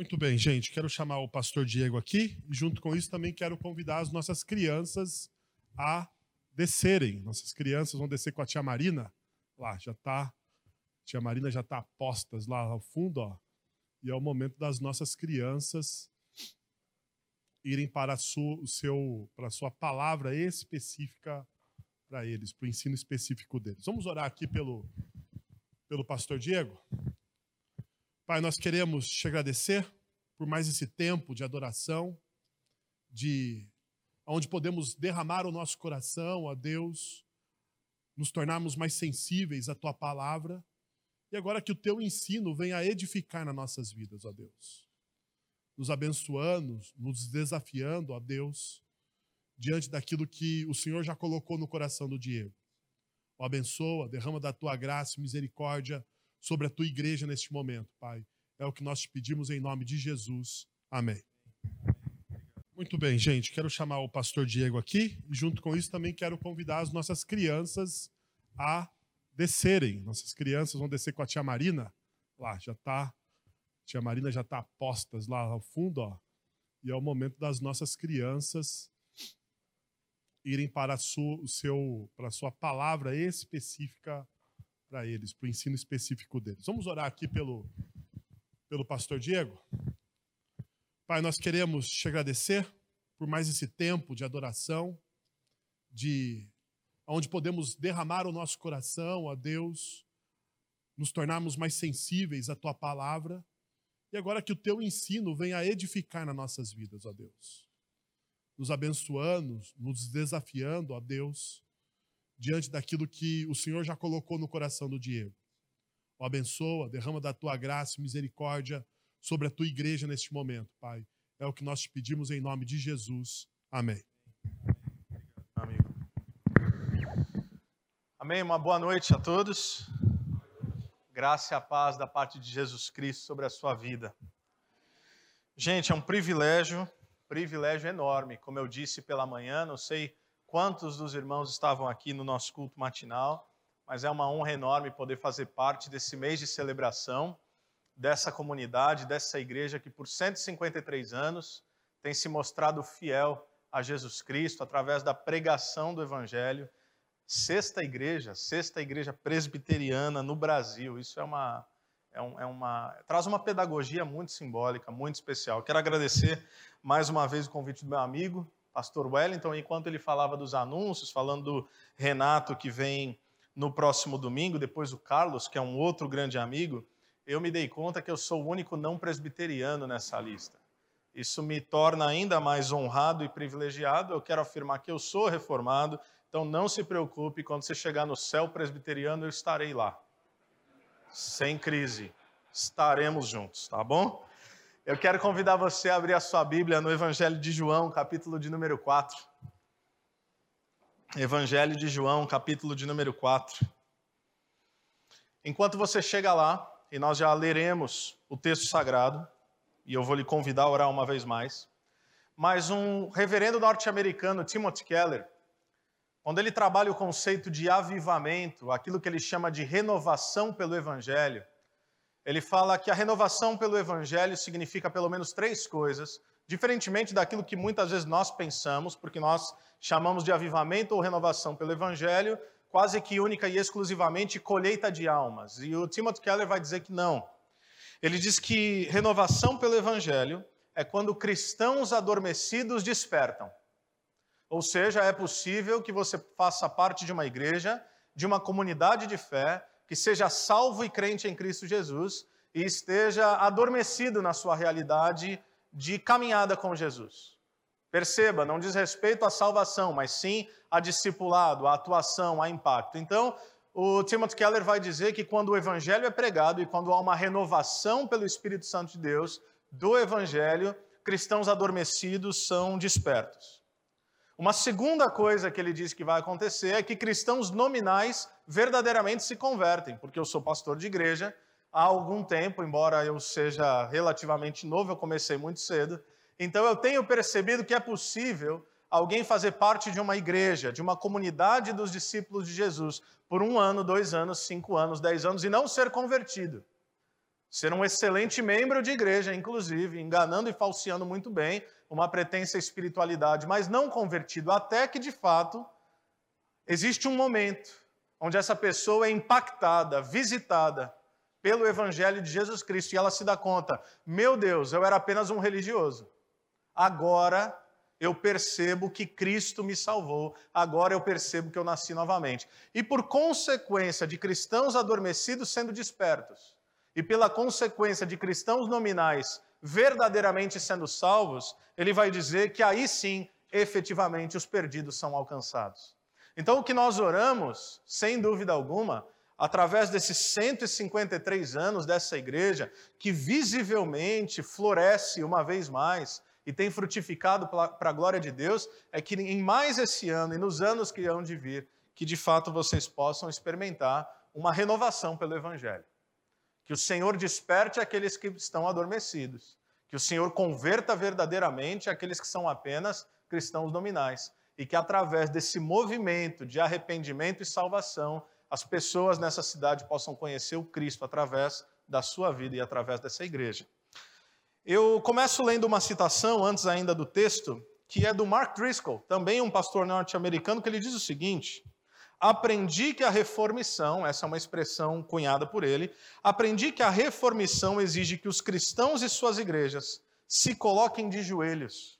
Muito bem, gente. Quero chamar o pastor Diego aqui junto com isso, também quero convidar as nossas crianças a descerem. Nossas crianças vão descer com a tia Marina. Lá, já tá. A tia Marina já está postas lá ao fundo, ó. E é o momento das nossas crianças irem para a sua, o seu, para a sua palavra específica para eles, para o ensino específico deles. Vamos orar aqui pelo, pelo pastor Diego? Pai, nós queremos te agradecer por mais esse tempo de adoração, de onde podemos derramar o nosso coração a Deus, nos tornarmos mais sensíveis à tua palavra, e agora que o teu ensino venha edificar nas nossas vidas, ó Deus. Nos abençoando, nos desafiando, ó Deus, diante daquilo que o Senhor já colocou no coração do Diego. Abençoa, derrama da tua graça e misericórdia sobre a tua igreja neste momento, Pai. É o que nós te pedimos em nome de Jesus. Amém. Muito bem, gente. Quero chamar o pastor Diego aqui e, junto com isso, também quero convidar as nossas crianças a descerem. Nossas crianças vão descer com a tia Marina. Lá, já está. Tia Marina já está postas lá ao fundo, ó. E é o momento das nossas crianças irem para a sua, o seu, para a sua palavra específica para eles, para o ensino específico deles. Vamos orar aqui pelo, pelo pastor Diego? Pai, nós queremos te agradecer por mais esse tempo de adoração, de onde podemos derramar o nosso coração a Deus, nos tornarmos mais sensíveis à tua palavra, e agora que o teu ensino venha edificar nas nossas vidas, ó Deus. Nos abençoando, nos desafiando, ó Deus, diante daquilo que o Senhor já colocou no coração do Diego. O abençoa, derrama da tua graça e misericórdia sobre a tua igreja neste momento, Pai. É o que nós te pedimos em nome de Jesus. Amém. Amigo. Amém. Uma boa noite a todos. Graça e a paz da parte de Jesus Cristo sobre a sua vida. Gente, é um privilégio, privilégio enorme. Como eu disse pela manhã, não sei quantos dos irmãos estavam aqui no nosso culto matinal, mas é uma honra enorme poder fazer parte desse mês de celebração, dessa comunidade, dessa igreja que por 153 anos tem se mostrado fiel a Jesus Cristo através da pregação do Evangelho. Sexta igreja, sexta igreja presbiteriana no Brasil. Isso é uma, é, é uma traz uma pedagogia muito simbólica, muito especial. Quero agradecer mais uma vez o convite do meu amigo, pastor Wellington, enquanto ele falava dos anúncios, falando do Renato que vem no próximo domingo, depois o Carlos, que é um outro grande amigo, eu me dei conta que eu sou o único não presbiteriano nessa lista. Isso me torna ainda mais honrado e privilegiado. Eu quero afirmar que eu sou reformado, então não se preocupe, quando você chegar no céu presbiteriano, eu estarei lá. Sem crise. Estaremos juntos, tá bom? Eu quero convidar você a abrir a sua Bíblia no Evangelho de João, capítulo de número 4. Evangelho de João, capítulo de número 4. Enquanto você chega lá, e nós já leremos o texto sagrado, e eu vou lhe convidar a orar uma vez mais, mas um reverendo norte-americano, Timothy Keller, quando ele trabalha o conceito de avivamento, aquilo que ele chama de renovação pelo Evangelho, ele fala que a renovação pelo Evangelho significa pelo menos três coisas, diferentemente daquilo que muitas vezes nós pensamos, porque nós chamamos de avivamento ou renovação pelo Evangelho, quase que única e exclusivamente colheita de almas. E o Timothy Keller vai dizer que não. Ele diz que renovação pelo Evangelho é quando cristãos adormecidos despertam. Ou seja, é possível que você faça parte de uma igreja, de uma comunidade de fé, que seja salvo e crente em Cristo Jesus e esteja adormecido na sua realidade de caminhada com Jesus. Perceba, não diz respeito à salvação, mas sim a discipulado, a atuação, a impacto. Então, o Timothy Keller vai dizer que quando o evangelho é pregado e quando há uma renovação pelo Espírito Santo de Deus do evangelho, cristãos adormecidos são despertos. Uma segunda coisa que ele diz que vai acontecer é que cristãos nominais verdadeiramente se convertem, porque eu sou pastor de igreja há algum tempo, embora eu seja relativamente novo, eu comecei muito cedo. Então eu tenho percebido que é possível alguém fazer parte de uma igreja, de uma comunidade dos discípulos de Jesus, por um ano, dois anos, cinco anos, dez anos, e não ser convertido. Ser um excelente membro de igreja, inclusive, enganando e falseando muito bem uma pretensa espiritualidade, mas não convertido, até que de fato existe um momento onde essa pessoa é impactada, visitada pelo evangelho de Jesus Cristo e ela se dá conta: meu Deus, eu era apenas um religioso. Agora eu percebo que Cristo me salvou, agora eu percebo que eu nasci novamente. E por consequência de cristãos adormecidos sendo despertos, e pela consequência de cristãos nominais verdadeiramente sendo salvos, ele vai dizer que aí sim, efetivamente, os perdidos são alcançados. Então, o que nós oramos, sem dúvida alguma, através desses 153 anos dessa igreja, que visivelmente floresce uma vez mais, e tem frutificado para a glória de Deus, é que em mais esse ano e nos anos que hão de vir, que de fato vocês possam experimentar uma renovação pelo Evangelho. Que o Senhor desperte aqueles que estão adormecidos. Que o Senhor converta verdadeiramente aqueles que são apenas cristãos nominais. E que através desse movimento de arrependimento e salvação, as pessoas nessa cidade possam conhecer o Cristo através da sua vida e através dessa igreja. Eu começo lendo uma citação, antes ainda do texto, que é do Mark Driscoll, também um pastor norte-americano, que ele diz o seguinte: Aprendi que a reformição, essa é uma expressão cunhada por ele, aprendi que a reformição exige que os cristãos e suas igrejas se coloquem de joelhos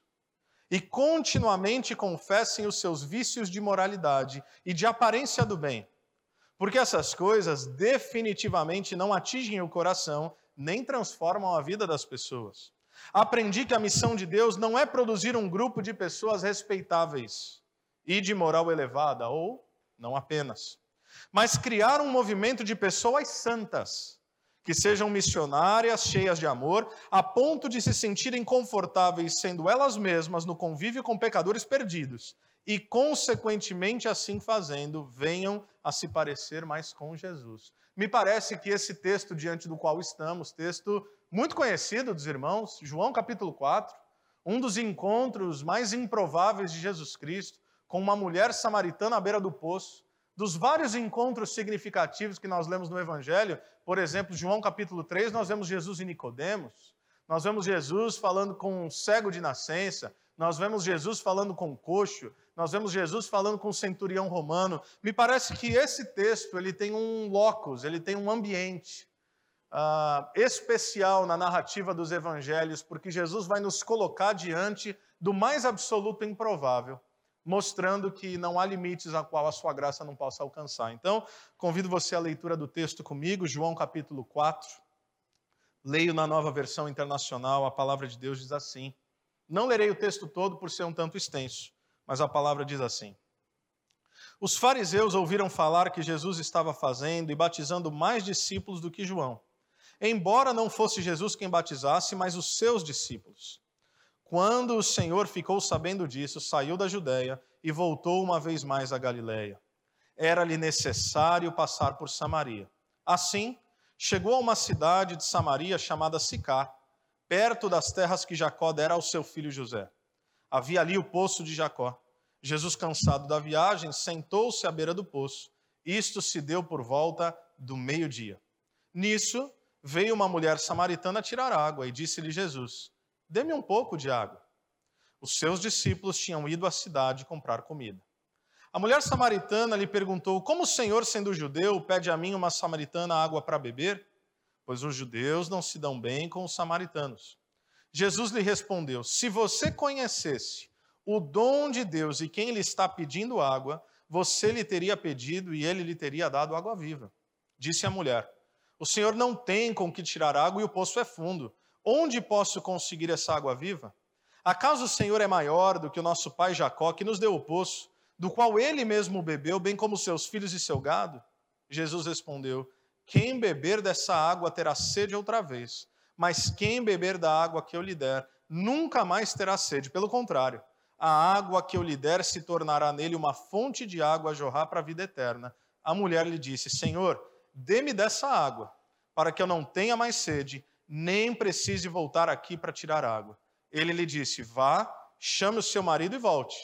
e continuamente confessem os seus vícios de moralidade e de aparência do bem, porque essas coisas definitivamente não atingem o coração nem transformam a vida das pessoas. Aprendi que a missão de Deus não é produzir um grupo de pessoas respeitáveis e de moral elevada, ou não apenas, mas criar um movimento de pessoas santas, que sejam missionárias, cheias de amor, a ponto de se sentirem confortáveis sendo elas mesmas no convívio com pecadores perdidos e, consequentemente, assim fazendo, venham a se parecer mais com Jesus. Me parece que esse texto diante do qual estamos, texto muito conhecido dos irmãos, João capítulo 4, um dos encontros mais improváveis de Jesus Cristo, com uma mulher samaritana à beira do poço, dos vários encontros significativos que nós lemos no Evangelho, por exemplo, João capítulo 3, nós vemos Jesus e Nicodemos, nós vemos Jesus falando com um cego de nascença, nós vemos Jesus falando com um coxo, nós vemos Jesus falando com um centurião romano. Me parece que esse texto ele tem um locus, ele tem um ambiente uh, especial na narrativa dos evangelhos, porque Jesus vai nos colocar diante do mais absoluto improvável, mostrando que não há limites a qual a sua graça não possa alcançar. Então, convido você à leitura do texto comigo, João capítulo 4. Leio na nova versão internacional, a palavra de Deus diz assim. Não lerei o texto todo por ser um tanto extenso, mas a palavra diz assim: Os fariseus ouviram falar que Jesus estava fazendo e batizando mais discípulos do que João, embora não fosse Jesus quem batizasse, mas os seus discípulos. Quando o Senhor ficou sabendo disso, saiu da Judéia e voltou uma vez mais à Galiléia. Era-lhe necessário passar por Samaria. Assim, chegou a uma cidade de Samaria chamada Sicar perto das terras que Jacó dera ao seu filho José. Havia ali o poço de Jacó. Jesus, cansado da viagem, sentou-se à beira do poço. Isto se deu por volta do meio-dia. Nisso, veio uma mulher samaritana tirar água e disse-lhe Jesus: Dê-me um pouco de água. Os seus discípulos tinham ido à cidade comprar comida. A mulher samaritana lhe perguntou: Como o Senhor, sendo judeu, pede a mim, uma samaritana, água para beber? pois os judeus não se dão bem com os samaritanos. Jesus lhe respondeu: Se você conhecesse o dom de Deus e quem lhe está pedindo água, você lhe teria pedido e ele lhe teria dado água viva. Disse a mulher: O Senhor não tem com que tirar água e o poço é fundo. Onde posso conseguir essa água viva? Acaso o Senhor é maior do que o nosso pai Jacó, que nos deu o poço, do qual ele mesmo bebeu, bem como seus filhos e seu gado? Jesus respondeu: quem beber dessa água terá sede outra vez, mas quem beber da água que eu lhe der nunca mais terá sede. Pelo contrário, a água que eu lhe der se tornará nele uma fonte de água a jorrar para a vida eterna. A mulher lhe disse: Senhor, dê-me dessa água, para que eu não tenha mais sede, nem precise voltar aqui para tirar água. Ele lhe disse: Vá, chame o seu marido e volte.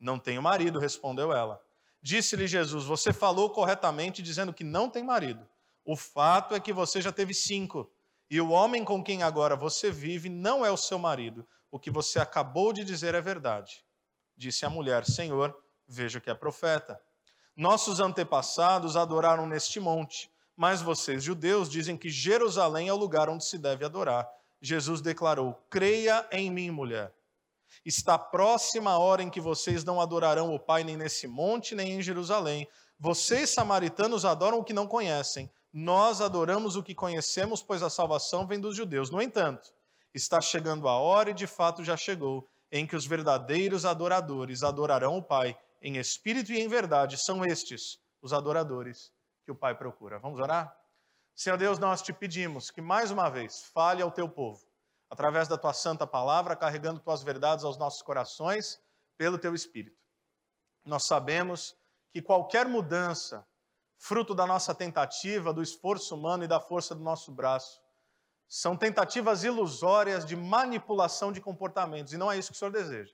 Não tenho marido, respondeu ela. Disse-lhe Jesus: Você falou corretamente dizendo que não tem marido. O fato é que você já teve cinco, e o homem com quem agora você vive não é o seu marido. O que você acabou de dizer é verdade. Disse a mulher: Senhor, vejo que é profeta. Nossos antepassados adoraram neste monte, mas vocês, judeus, dizem que Jerusalém é o lugar onde se deve adorar. Jesus declarou: Creia em mim, mulher. Está próxima a hora em que vocês não adorarão o Pai nem nesse monte, nem em Jerusalém. Vocês, samaritanos, adoram o que não conhecem. Nós adoramos o que conhecemos, pois a salvação vem dos judeus. No entanto, está chegando a hora, e de fato já chegou, em que os verdadeiros adoradores adorarão o Pai em espírito e em verdade. São estes os adoradores que o Pai procura. Vamos orar? Senhor Deus, nós te pedimos que mais uma vez fale ao teu povo, através da tua santa palavra, carregando tuas verdades aos nossos corações, pelo teu espírito. Nós sabemos que qualquer mudança, fruto da nossa tentativa, do esforço humano e da força do nosso braço, são tentativas ilusórias de manipulação de comportamentos, e não é isso que o Senhor deseja.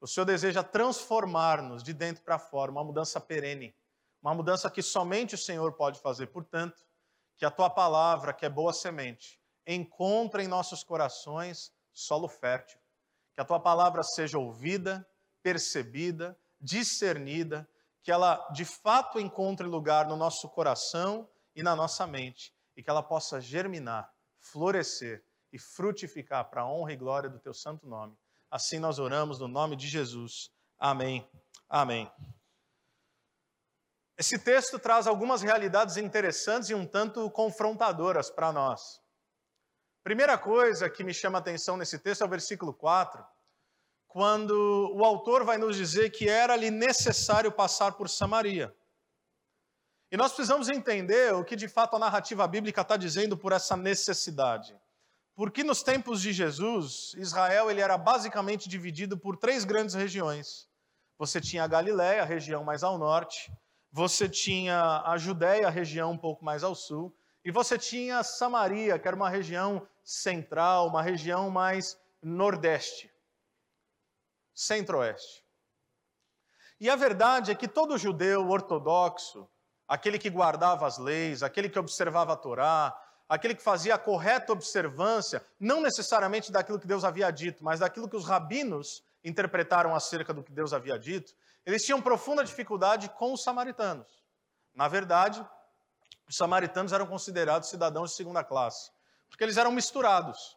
O Senhor deseja transformar-nos de dentro para fora, uma mudança perene, uma mudança que somente o Senhor pode fazer. Portanto, que a tua palavra, que é boa semente, encontre em nossos corações solo fértil. Que a tua palavra seja ouvida, percebida, discernida, que ela de fato encontre lugar no nosso coração e na nossa mente, e que ela possa germinar, florescer e frutificar para a honra e glória do teu santo nome. Assim nós oramos no nome de Jesus. Amém. Amém. Esse texto traz algumas realidades interessantes e um tanto confrontadoras para nós. Primeira coisa que me chama a atenção nesse texto é o versículo 4, quando o autor vai nos dizer que era-lhe necessário passar por Samaria. E nós precisamos entender o que de fato a narrativa bíblica está dizendo por essa necessidade. Porque nos tempos de Jesus, Israel ele era basicamente dividido por três grandes regiões. Você tinha a Galiléia, a região mais ao norte, você tinha a Judéia, a região um pouco mais ao sul, e você tinha Samaria, que era uma região central, uma região mais nordeste, centro-oeste. E a verdade é que todo judeu ortodoxo, aquele que guardava as leis, aquele que observava a Torá, aquele que fazia a correta observância, não necessariamente daquilo que Deus havia dito, mas daquilo que os rabinos interpretaram acerca do que Deus havia dito, eles tinham profunda dificuldade com os samaritanos. Na verdade, os samaritanos eram considerados cidadãos de segunda classe, porque eles eram misturados.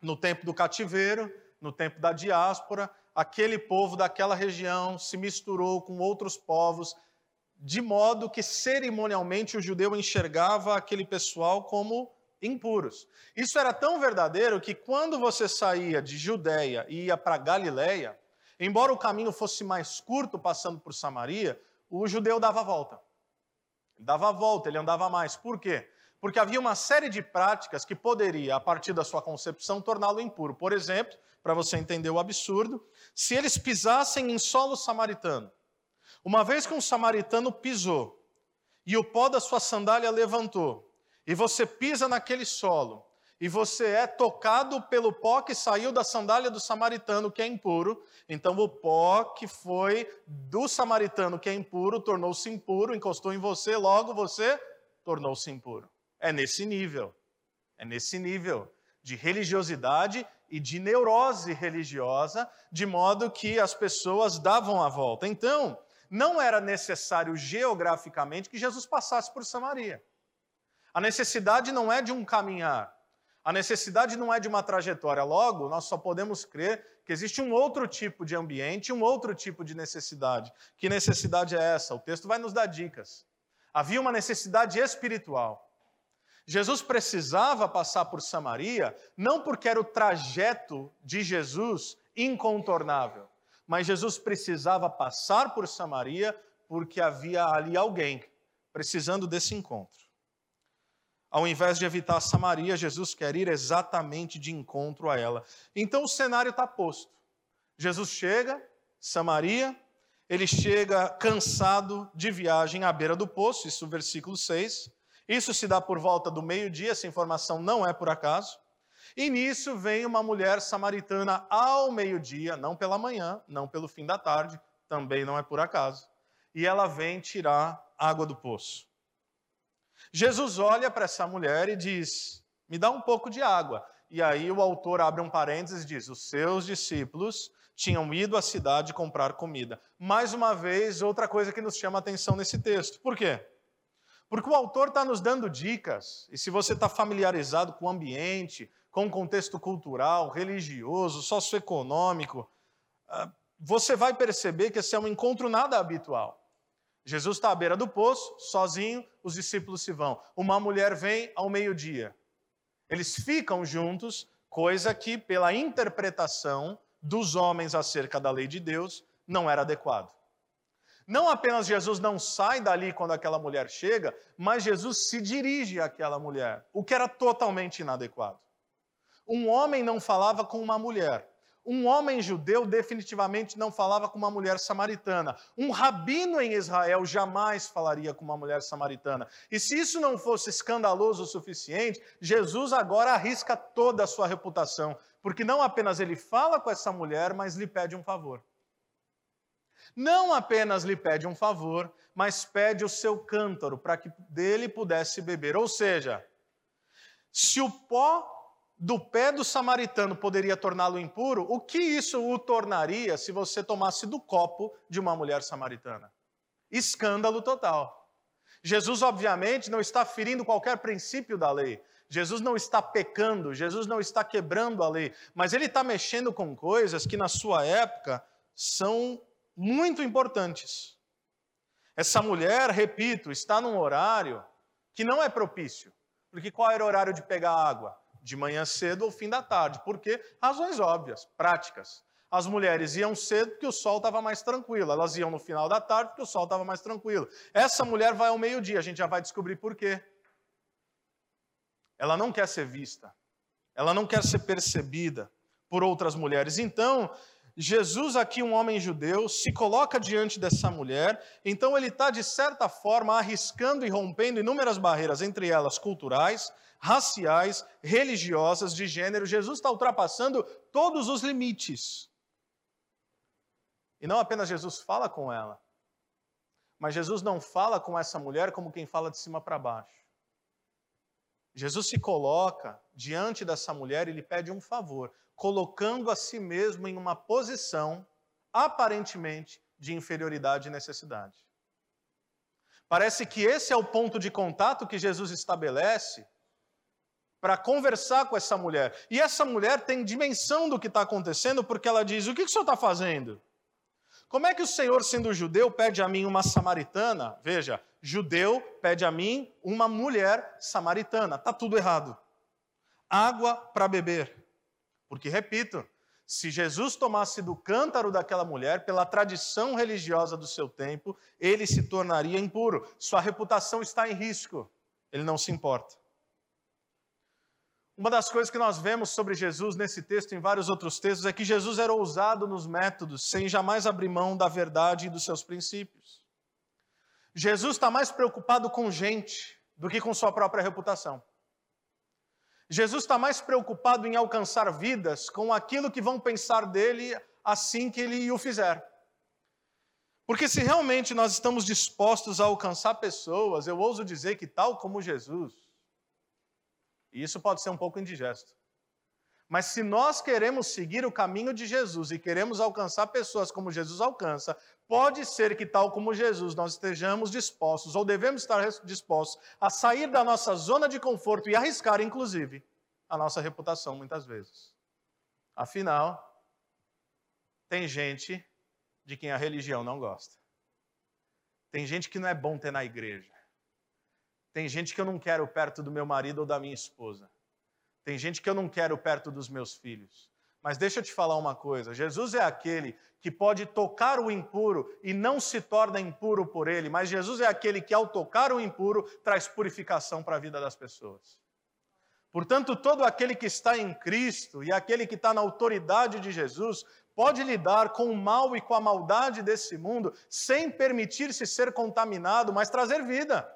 No tempo do cativeiro, no tempo da diáspora, aquele povo daquela região se misturou com outros povos, de modo que cerimonialmente o judeu enxergava aquele pessoal como impuros. Isso era tão verdadeiro que quando você saía de Judéia e ia para Galiléia, embora o caminho fosse mais curto passando por Samaria, o judeu dava a volta. Ele dava a volta, ele andava mais. Por quê? Porque havia uma série de práticas que poderia, a partir da sua concepção, torná-lo impuro. Por exemplo, para você entender o absurdo, se eles pisassem em solo samaritano, uma vez que um samaritano pisou e o pó da sua sandália levantou, e você pisa naquele solo, e você é tocado pelo pó que saiu da sandália do samaritano, que é impuro, então o pó que foi do samaritano, que é impuro, tornou-se impuro, encostou em você, logo você tornou-se impuro. É nesse nível. É nesse nível de religiosidade e de neurose religiosa, de modo que as pessoas davam a volta. Então, não era necessário geograficamente que Jesus passasse por Samaria. A necessidade não é de um caminhar, a necessidade não é de uma trajetória. Logo, nós só podemos crer que existe um outro tipo de ambiente, um outro tipo de necessidade. Que necessidade é essa? O texto vai nos dar dicas. Havia uma necessidade espiritual. Jesus precisava passar por Samaria, não porque era o trajeto de Jesus incontornável, mas Jesus precisava passar por Samaria porque havia ali alguém precisando desse encontro. Ao invés de evitar Samaria, Jesus quer ir exatamente de encontro a ela. Então o cenário está posto. Jesus chega, Samaria, ele chega cansado de viagem à beira do poço, isso versículo 6. Isso se dá por volta do meio-dia, essa informação não é por acaso. E nisso vem uma mulher samaritana ao meio-dia, não pela manhã, não pelo fim da tarde, também não é por acaso. E ela vem tirar água do poço. Jesus olha para essa mulher e diz: Me dá um pouco de água. E aí o autor abre um parênteses e diz: Os seus discípulos tinham ido à cidade comprar comida. Mais uma vez, outra coisa que nos chama a atenção nesse texto. Por quê? Porque o autor está nos dando dicas, e se você está familiarizado com o ambiente, com o contexto cultural, religioso, socioeconômico, ah, você vai perceber que esse é um encontro nada habitual. Jesus está à beira do poço, sozinho, os discípulos se vão. Uma mulher vem ao meio-dia. Eles ficam juntos, coisa que, pela interpretação dos homens acerca da lei de Deus, não era adequado. Não apenas Jesus não sai dali quando aquela mulher chega, mas Jesus se dirige àquela mulher, o que era totalmente inadequado. Um homem não falava com uma mulher. Um homem judeu definitivamente não falava com uma mulher samaritana. Um rabino em Israel jamais falaria com uma mulher samaritana. E se isso não fosse escandaloso o suficiente, Jesus agora arrisca toda a sua reputação, porque não apenas ele fala com essa mulher, mas lhe pede um favor. Não apenas lhe pede um favor, mas pede o seu cântaro para que dele pudesse beber. Ou seja, se o pó do pé do samaritano poderia torná-lo impuro, o que isso o tornaria se você tomasse do copo de uma mulher samaritana? Escândalo total. Jesus, obviamente, não está ferindo qualquer princípio da lei. Jesus não está pecando, Jesus não está quebrando a lei, mas ele está mexendo com coisas que na sua época são muito importantes. Essa mulher, repito, está num horário que não é propício. Porque qual era o horário de pegar água? De manhã cedo ou fim da tarde. Por quê? Razões óbvias, práticas. As mulheres iam cedo porque o sol estava mais tranquilo, elas iam no final da tarde porque o sol estava mais tranquilo. Essa mulher vai ao meio-dia, a gente já vai descobrir por quê. Ela não quer ser vista, ela não quer ser percebida por outras mulheres. Então, Jesus, aqui, um homem judeu, se coloca diante dessa mulher, então ele está, de certa forma, arriscando e rompendo inúmeras barreiras, entre elas culturais, raciais, religiosas, de gênero. Jesus está ultrapassando todos os limites. E não apenas Jesus fala com ela, mas Jesus não fala com essa mulher como quem fala de cima para baixo. Jesus se coloca diante dessa mulher e lhe pede um favor, colocando a si mesmo em uma posição aparentemente de inferioridade e necessidade. Parece que esse é o ponto de contato que Jesus estabelece para conversar com essa mulher. E essa mulher tem dimensão do que está acontecendo, porque ela diz: O que, que o senhor está fazendo? Como é que o Senhor, sendo judeu, pede a mim uma samaritana? Veja, judeu pede a mim uma mulher samaritana. Está tudo errado. Água para beber. Porque, repito, se Jesus tomasse do cântaro daquela mulher, pela tradição religiosa do seu tempo, ele se tornaria impuro. Sua reputação está em risco. Ele não se importa. Uma das coisas que nós vemos sobre Jesus nesse texto e em vários outros textos é que Jesus era ousado nos métodos, sem jamais abrir mão da verdade e dos seus princípios. Jesus está mais preocupado com gente do que com sua própria reputação. Jesus está mais preocupado em alcançar vidas com aquilo que vão pensar dele assim que ele o fizer. Porque se realmente nós estamos dispostos a alcançar pessoas, eu ouso dizer que, tal como Jesus, e isso pode ser um pouco indigesto. Mas se nós queremos seguir o caminho de Jesus e queremos alcançar pessoas como Jesus alcança, pode ser que, tal como Jesus, nós estejamos dispostos, ou devemos estar dispostos, a sair da nossa zona de conforto e arriscar, inclusive, a nossa reputação muitas vezes. Afinal, tem gente de quem a religião não gosta. Tem gente que não é bom ter na igreja. Tem gente que eu não quero perto do meu marido ou da minha esposa. Tem gente que eu não quero perto dos meus filhos. Mas deixa eu te falar uma coisa: Jesus é aquele que pode tocar o impuro e não se torna impuro por ele, mas Jesus é aquele que, ao tocar o impuro, traz purificação para a vida das pessoas. Portanto, todo aquele que está em Cristo e aquele que está na autoridade de Jesus pode lidar com o mal e com a maldade desse mundo sem permitir-se ser contaminado, mas trazer vida.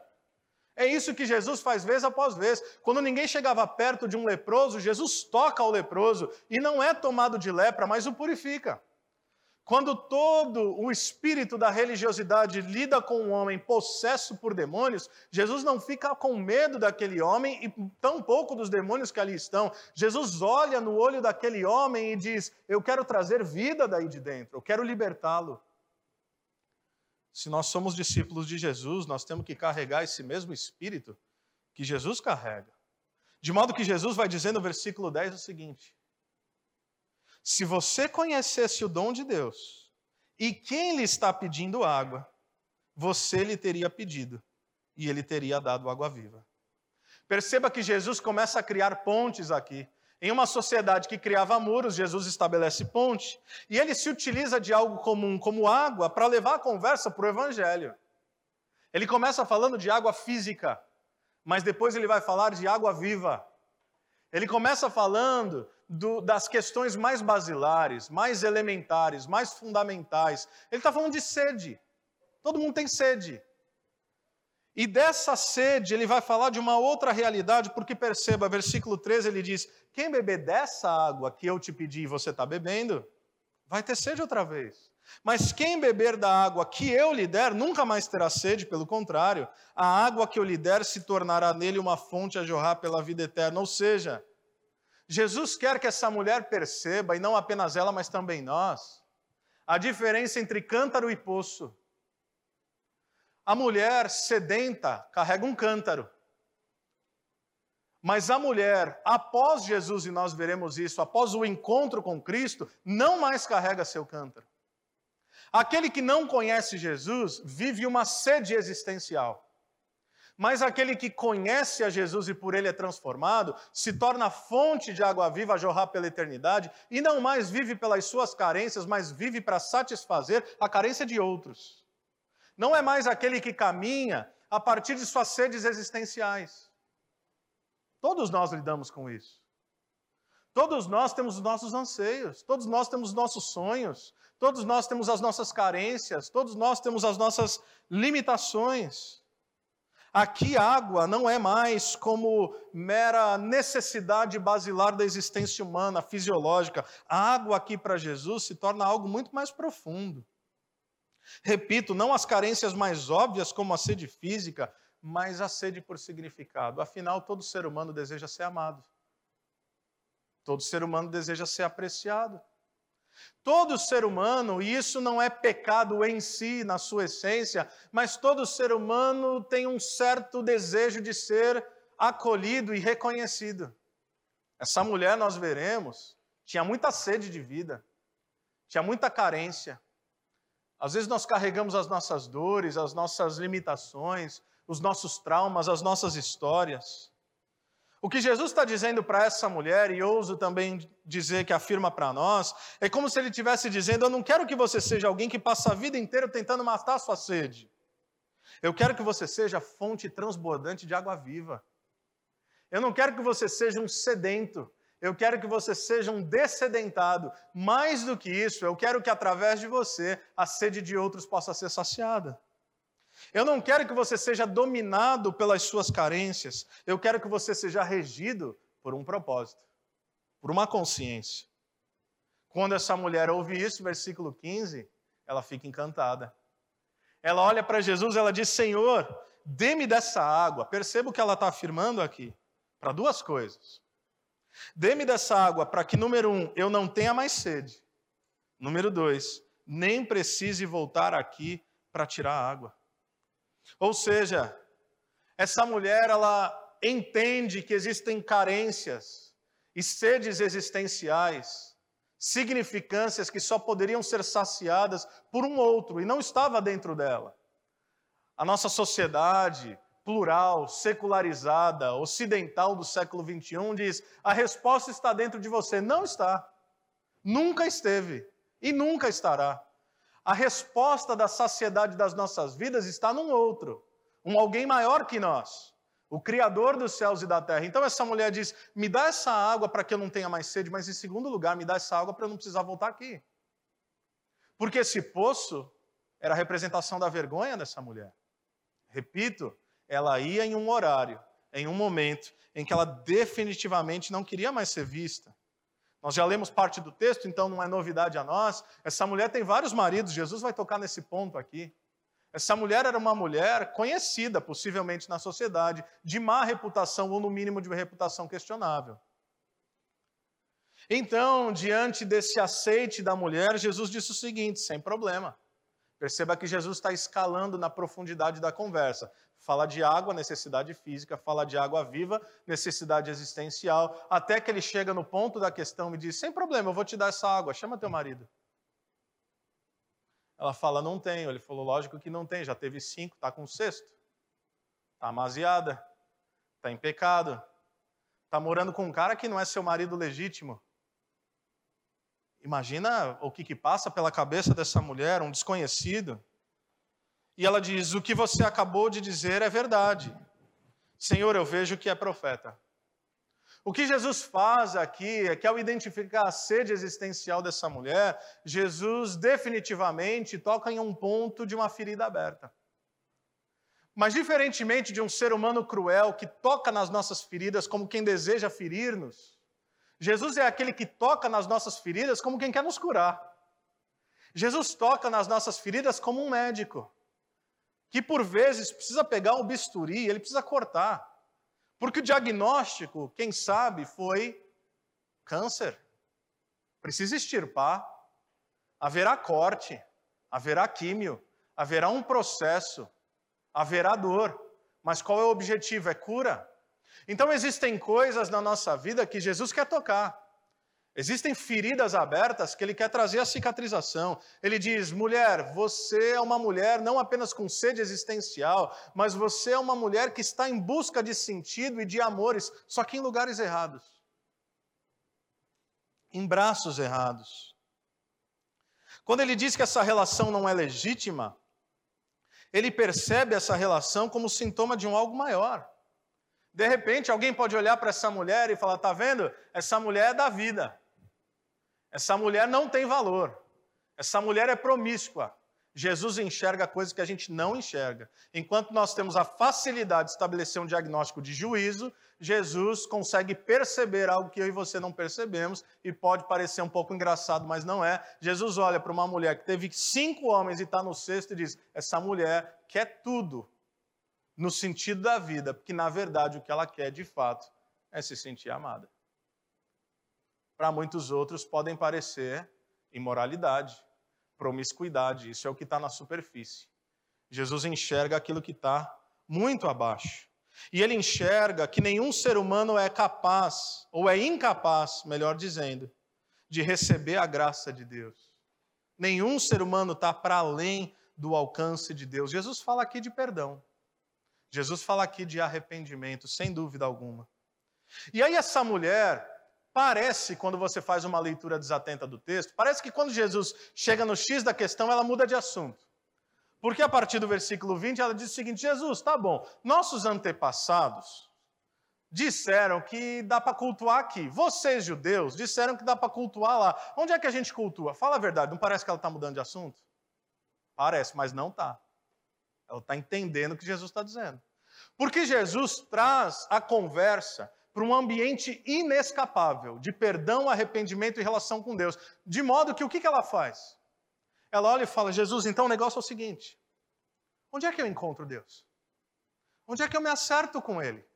É isso que Jesus faz vez após vez. Quando ninguém chegava perto de um leproso, Jesus toca o leproso e não é tomado de lepra, mas o purifica. Quando todo o espírito da religiosidade lida com um homem possesso por demônios, Jesus não fica com medo daquele homem e tampouco dos demônios que ali estão. Jesus olha no olho daquele homem e diz: Eu quero trazer vida daí de dentro, eu quero libertá-lo. Se nós somos discípulos de Jesus, nós temos que carregar esse mesmo espírito que Jesus carrega. De modo que Jesus vai dizer no versículo 10 o seguinte: se você conhecesse o dom de Deus e quem lhe está pedindo água, você lhe teria pedido e ele teria dado água viva. Perceba que Jesus começa a criar pontes aqui. Em uma sociedade que criava muros, Jesus estabelece ponte. E ele se utiliza de algo comum, como água, para levar a conversa para o Evangelho. Ele começa falando de água física, mas depois ele vai falar de água viva. Ele começa falando do, das questões mais basilares, mais elementares, mais fundamentais. Ele está falando de sede. Todo mundo tem sede. E dessa sede ele vai falar de uma outra realidade, porque perceba, versículo 13 ele diz: Quem beber dessa água que eu te pedi e você está bebendo, vai ter sede outra vez. Mas quem beber da água que eu lhe der, nunca mais terá sede, pelo contrário, a água que eu lhe der se tornará nele uma fonte a jorrar pela vida eterna. Ou seja, Jesus quer que essa mulher perceba, e não apenas ela, mas também nós, a diferença entre cântaro e poço. A mulher sedenta carrega um cântaro. Mas a mulher, após Jesus, e nós veremos isso, após o encontro com Cristo, não mais carrega seu cântaro. Aquele que não conhece Jesus vive uma sede existencial. Mas aquele que conhece a Jesus e por ele é transformado, se torna fonte de água viva a jorrar pela eternidade e não mais vive pelas suas carências, mas vive para satisfazer a carência de outros. Não é mais aquele que caminha a partir de suas sedes existenciais. Todos nós lidamos com isso. Todos nós temos os nossos anseios, todos nós temos os nossos sonhos, todos nós temos as nossas carências, todos nós temos as nossas limitações. Aqui, água não é mais como mera necessidade basilar da existência humana, fisiológica. A água aqui para Jesus se torna algo muito mais profundo. Repito, não as carências mais óbvias, como a sede física, mas a sede por significado. Afinal, todo ser humano deseja ser amado. Todo ser humano deseja ser apreciado. Todo ser humano, e isso não é pecado em si, na sua essência, mas todo ser humano tem um certo desejo de ser acolhido e reconhecido. Essa mulher, nós veremos, tinha muita sede de vida, tinha muita carência. Às vezes nós carregamos as nossas dores, as nossas limitações, os nossos traumas, as nossas histórias. O que Jesus está dizendo para essa mulher, e ouso também dizer que afirma para nós, é como se ele estivesse dizendo: Eu não quero que você seja alguém que passa a vida inteira tentando matar a sua sede. Eu quero que você seja fonte transbordante de água viva. Eu não quero que você seja um sedento. Eu quero que você seja um descedentado. Mais do que isso, eu quero que através de você a sede de outros possa ser saciada. Eu não quero que você seja dominado pelas suas carências. Eu quero que você seja regido por um propósito, por uma consciência. Quando essa mulher ouve isso, versículo 15, ela fica encantada. Ela olha para Jesus, ela diz: Senhor, dê-me dessa água. Perceba o que ela está afirmando aqui, para duas coisas. Dê-me dessa água para que, número um, eu não tenha mais sede. Número dois, nem precise voltar aqui para tirar a água. Ou seja, essa mulher ela entende que existem carências e sedes existenciais, significâncias que só poderiam ser saciadas por um outro e não estava dentro dela. A nossa sociedade plural, secularizada, ocidental do século 21 diz: a resposta está dentro de você. Não está. Nunca esteve e nunca estará. A resposta da saciedade das nossas vidas está num outro, um alguém maior que nós, o Criador dos céus e da terra. Então essa mulher diz: me dá essa água para que eu não tenha mais sede, mas em segundo lugar, me dá essa água para eu não precisar voltar aqui. Porque esse poço era a representação da vergonha dessa mulher. Repito, ela ia em um horário, em um momento em que ela definitivamente não queria mais ser vista, Nós já lemos parte do texto, então não é novidade a nós. Essa mulher tem vários maridos, Jesus vai tocar nesse ponto aqui. Essa mulher era uma mulher conhecida, possivelmente na sociedade, de má reputação, ou no mínimo de reputação questionável. Então, diante desse aceite da mulher, Jesus disse o seguinte: sem problema. Perceba que Jesus está escalando na profundidade da conversa. Fala de água, necessidade física, fala de água viva, necessidade existencial, até que ele chega no ponto da questão e diz: sem problema, eu vou te dar essa água, chama teu marido. Ela fala: não tenho. Ele falou: lógico que não tem, já teve cinco, está com sexto. Está amaziada, está em pecado, está morando com um cara que não é seu marido legítimo. Imagina o que, que passa pela cabeça dessa mulher, um desconhecido. E ela diz: O que você acabou de dizer é verdade. Senhor, eu vejo que é profeta. O que Jesus faz aqui é que, ao identificar a sede existencial dessa mulher, Jesus definitivamente toca em um ponto de uma ferida aberta. Mas, diferentemente de um ser humano cruel que toca nas nossas feridas como quem deseja ferir-nos, Jesus é aquele que toca nas nossas feridas como quem quer nos curar. Jesus toca nas nossas feridas como um médico, que por vezes precisa pegar um bisturi, ele precisa cortar. Porque o diagnóstico, quem sabe, foi câncer. Precisa extirpar. Haverá corte, haverá químio, haverá um processo, haverá dor. Mas qual é o objetivo? É cura. Então existem coisas na nossa vida que Jesus quer tocar. Existem feridas abertas que ele quer trazer a cicatrização. Ele diz: mulher, você é uma mulher não apenas com sede existencial, mas você é uma mulher que está em busca de sentido e de amores, só que em lugares errados em braços errados. Quando ele diz que essa relação não é legítima, ele percebe essa relação como sintoma de um algo maior. De repente, alguém pode olhar para essa mulher e falar: tá vendo? Essa mulher é da vida. Essa mulher não tem valor. Essa mulher é promíscua. Jesus enxerga coisas que a gente não enxerga. Enquanto nós temos a facilidade de estabelecer um diagnóstico de juízo, Jesus consegue perceber algo que eu e você não percebemos e pode parecer um pouco engraçado, mas não é. Jesus olha para uma mulher que teve cinco homens e está no sexto e diz: essa mulher quer tudo no sentido da vida, porque na verdade o que ela quer de fato é se sentir amada. Para muitos outros podem parecer imoralidade, promiscuidade, isso é o que está na superfície. Jesus enxerga aquilo que está muito abaixo. E ele enxerga que nenhum ser humano é capaz, ou é incapaz, melhor dizendo, de receber a graça de Deus. Nenhum ser humano está para além do alcance de Deus. Jesus fala aqui de perdão. Jesus fala aqui de arrependimento, sem dúvida alguma. E aí, essa mulher, parece, quando você faz uma leitura desatenta do texto, parece que quando Jesus chega no X da questão, ela muda de assunto. Porque a partir do versículo 20, ela diz o seguinte: Jesus, tá bom, nossos antepassados disseram que dá para cultuar aqui. Vocês, judeus, disseram que dá para cultuar lá. Onde é que a gente cultua? Fala a verdade, não parece que ela está mudando de assunto? Parece, mas não está. Ela está entendendo o que Jesus está dizendo. Porque Jesus traz a conversa para um ambiente inescapável de perdão, arrependimento e relação com Deus. De modo que o que, ela faz? Ela olha e fala: Jesus, então o negócio é o seguinte: onde é que eu encontro Deus? Onde é que eu me acerto com Ele?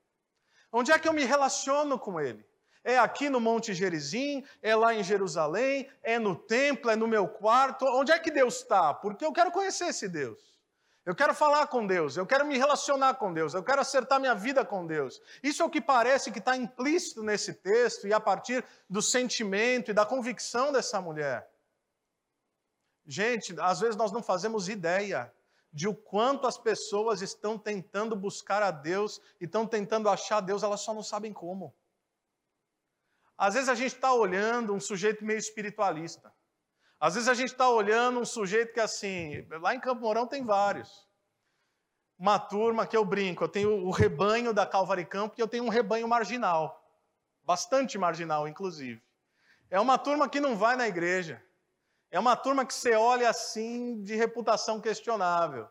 Onde é que eu me relaciono com Ele? É aqui no Monte Gerizim? É lá em Jerusalém? É no templo? É no meu quarto? Onde é que Deus está? Porque eu quero conhecer esse Deus. Eu quero falar com Deus, eu quero me relacionar com Deus, eu quero acertar minha vida com Deus. Isso é o que parece que está implícito nesse texto e a partir do sentimento e da convicção dessa mulher. Gente, às vezes nós não fazemos ideia de o quanto as pessoas estão tentando buscar a Deus e estão tentando achar Deus, elas só não sabem como. Às vezes a gente está olhando um sujeito meio espiritualista. Às vezes a gente está olhando um sujeito que assim, lá em Campo Mourão tem vários. Uma turma que eu brinco, eu tenho o rebanho da Calvary Campo e eu tenho um rebanho marginal. Bastante marginal, inclusive. É uma turma que não vai na igreja. É uma turma que você olha assim de reputação questionável.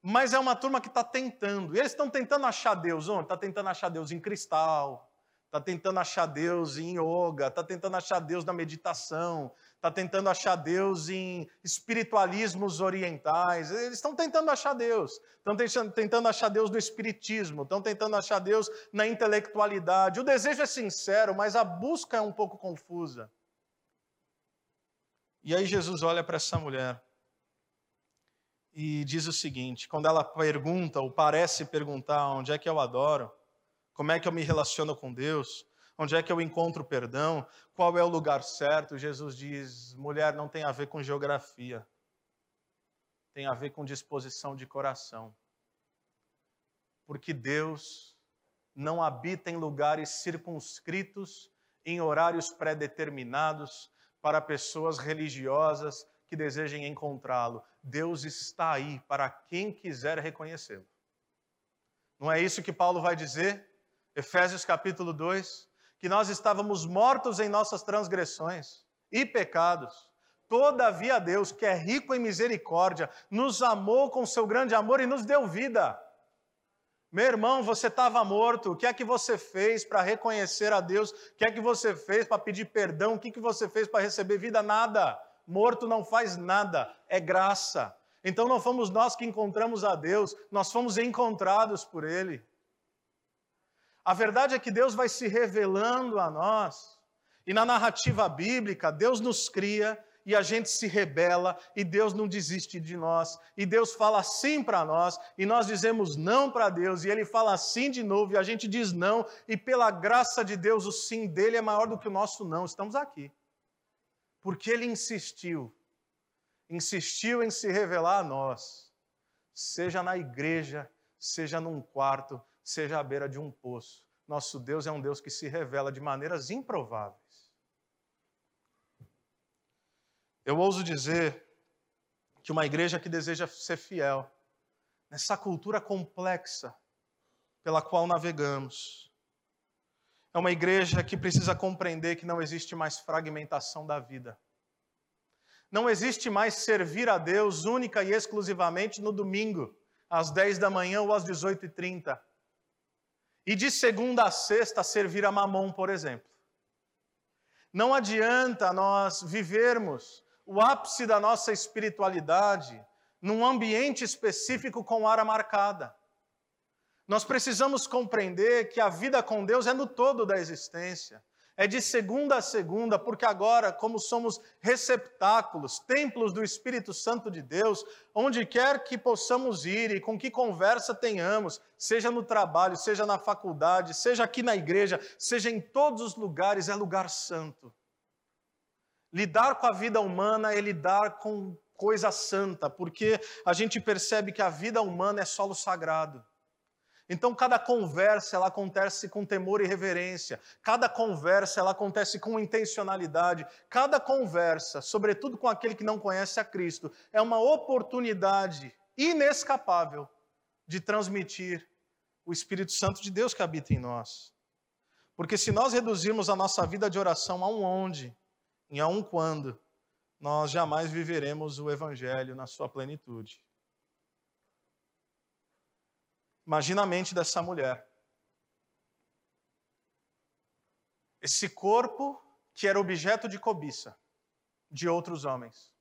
Mas é uma turma que está tentando. E eles estão tentando achar Deus onde? Está tentando achar Deus em cristal, está tentando achar Deus em yoga, está tentando achar Deus na meditação, está tentando achar Deus em espiritualismos orientais. Eles estão tentando achar Deus, estão tentando achar Deus no espiritismo, estão tentando achar Deus na intelectualidade. O desejo é sincero, mas a busca é um pouco confusa. E aí Jesus olha para essa mulher e diz o seguinte: quando ela pergunta, ou parece perguntar, onde é que eu adoro, como é que eu me relaciono com Deus, onde é que eu encontro perdão, qual é o lugar certo, Jesus diz: mulher, não tem a ver com geografia, tem a ver com disposição de coração. Porque Deus não habita em lugares circunscritos, em horários pré-determinados para pessoas religiosas que desejem encontrá-lo. Deus está aí para quem quiser reconhecê-lo. Não é isso que Paulo vai dizer? Efésios capítulo 2, que nós estávamos mortos em nossas transgressões e pecados. Todavia Deus, que é rico em misericórdia, nos amou com seu grande amor e nos deu vida. Meu irmão, você estava morto. O que é que você fez para reconhecer a Deus? O que é que você fez para pedir perdão? O que, é que você fez para receber vida? Nada. Morto não faz nada. É graça. Então não fomos nós que encontramos a Deus, nós fomos encontrados por Ele. A verdade é que Deus vai se revelando a nós. E na narrativa bíblica, Deus nos cria, e a gente se rebela e Deus não desiste de nós. E Deus fala sim para nós e nós dizemos não para Deus e ele fala sim de novo e a gente diz não e pela graça de Deus o sim dele é maior do que o nosso não. Estamos aqui. Porque ele insistiu. Insistiu em se revelar a nós. Seja na igreja, seja num quarto, seja à beira de um poço. Nosso Deus é um Deus que se revela de maneiras improváveis. Eu ouso dizer que uma igreja que deseja ser fiel nessa cultura complexa pela qual navegamos, é uma igreja que precisa compreender que não existe mais fragmentação da vida. Não existe mais servir a Deus única e exclusivamente no domingo, às 10 da manhã ou às 18h30. E de segunda a sexta servir a mamon, por exemplo. Não adianta nós vivermos o ápice da nossa espiritualidade num ambiente específico com área marcada. Nós precisamos compreender que a vida com Deus é no todo da existência. É de segunda a segunda, porque agora, como somos receptáculos, templos do Espírito Santo de Deus, onde quer que possamos ir e com que conversa tenhamos, seja no trabalho, seja na faculdade, seja aqui na igreja, seja em todos os lugares, é lugar santo. Lidar com a vida humana é lidar com coisa santa, porque a gente percebe que a vida humana é solo sagrado. Então cada conversa ela acontece com temor e reverência, cada conversa ela acontece com intencionalidade, cada conversa, sobretudo com aquele que não conhece a Cristo, é uma oportunidade inescapável de transmitir o Espírito Santo de Deus que habita em nós. Porque se nós reduzirmos a nossa vida de oração a um onde, em a um quando, nós jamais viveremos o Evangelho na sua plenitude. Imagina a mente dessa mulher. Esse corpo que era objeto de cobiça de outros homens.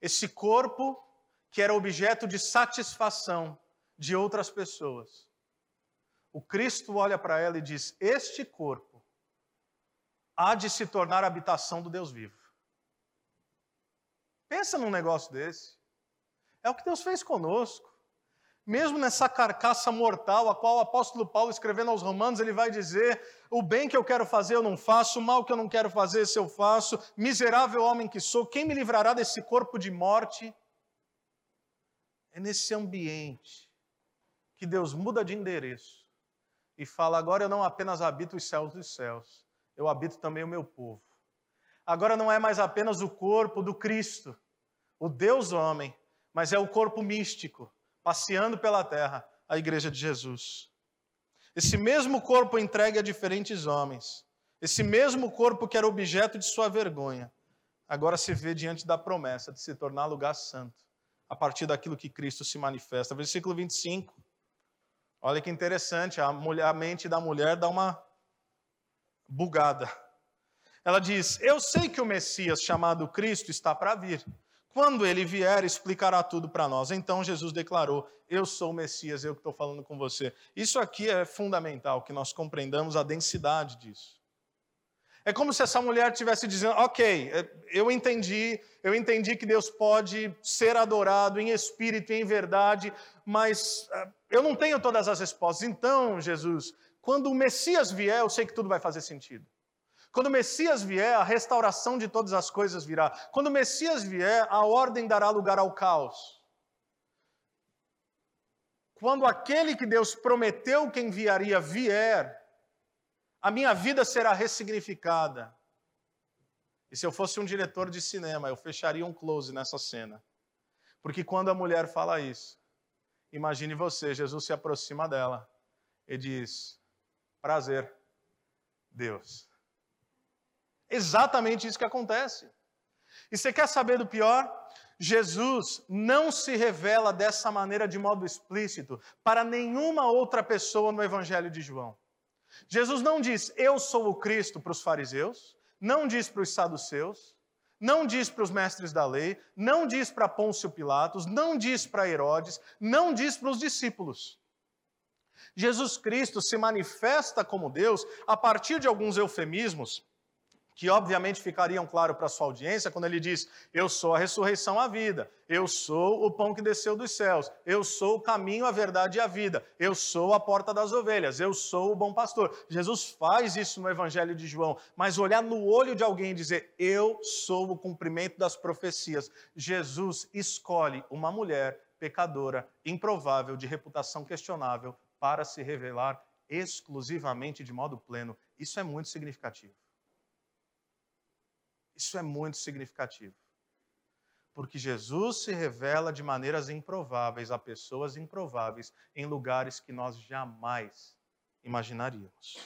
Esse corpo que era objeto de satisfação de outras pessoas. O Cristo olha para ela e diz: Este corpo há de se tornar a habitação do Deus vivo. Pensa num negócio desse. É o que Deus fez conosco. Mesmo nessa carcaça mortal, a qual o apóstolo Paulo, escrevendo aos Romanos, ele vai dizer: o bem que eu quero fazer eu não faço, o mal que eu não quero fazer eu faço, miserável homem que sou, quem me livrará desse corpo de morte? É nesse ambiente que Deus muda de endereço e fala: agora eu não apenas habito os céus dos céus, eu habito também o meu povo. Agora não é mais apenas o corpo do Cristo, o Deus homem, mas é o corpo místico, passeando pela terra, a igreja de Jesus. Esse mesmo corpo entregue a diferentes homens, esse mesmo corpo que era objeto de sua vergonha, agora se vê diante da promessa de se tornar lugar santo, a partir daquilo que Cristo se manifesta. Versículo 25. Olha que interessante, a, mulher, a mente da mulher dá uma bugada. Ela diz: Eu sei que o Messias chamado Cristo está para vir. Quando ele vier, explicará tudo para nós. Então Jesus declarou: Eu sou o Messias, eu que estou falando com você. Isso aqui é fundamental, que nós compreendamos a densidade disso. É como se essa mulher estivesse dizendo: Ok, é, eu entendi, eu entendi que Deus pode ser adorado em espírito e em verdade, mas é, eu não tenho todas as respostas. Então, Jesus, quando o Messias vier, eu sei que tudo vai fazer sentido. Quando o Messias vier, a restauração de todas as coisas virá. Quando o Messias vier, a ordem dará lugar ao caos. Quando aquele que Deus prometeu que enviaria vier, a minha vida será ressignificada. E se eu fosse um diretor de cinema, eu fecharia um close nessa cena. Porque quando a mulher fala isso, imagine você, Jesus se aproxima dela e diz: Prazer, Deus. Exatamente isso que acontece. E você quer saber do pior? Jesus não se revela dessa maneira de modo explícito para nenhuma outra pessoa no Evangelho de João. Jesus não diz, eu sou o Cristo para os fariseus, não diz para os saduceus, não diz para os mestres da lei, não diz para Pôncio Pilatos, não diz para Herodes, não diz para os discípulos. Jesus Cristo se manifesta como Deus a partir de alguns eufemismos que obviamente ficariam claro para sua audiência quando ele diz: Eu sou a ressurreição à vida, eu sou o pão que desceu dos céus, eu sou o caminho, a verdade e a vida, eu sou a porta das ovelhas, eu sou o bom pastor. Jesus faz isso no Evangelho de João, mas olhar no olho de alguém e dizer: Eu sou o cumprimento das profecias. Jesus escolhe uma mulher pecadora, improvável, de reputação questionável, para se revelar exclusivamente de modo pleno. Isso é muito significativo. Isso é muito significativo. Porque Jesus se revela de maneiras improváveis a pessoas improváveis em lugares que nós jamais imaginaríamos.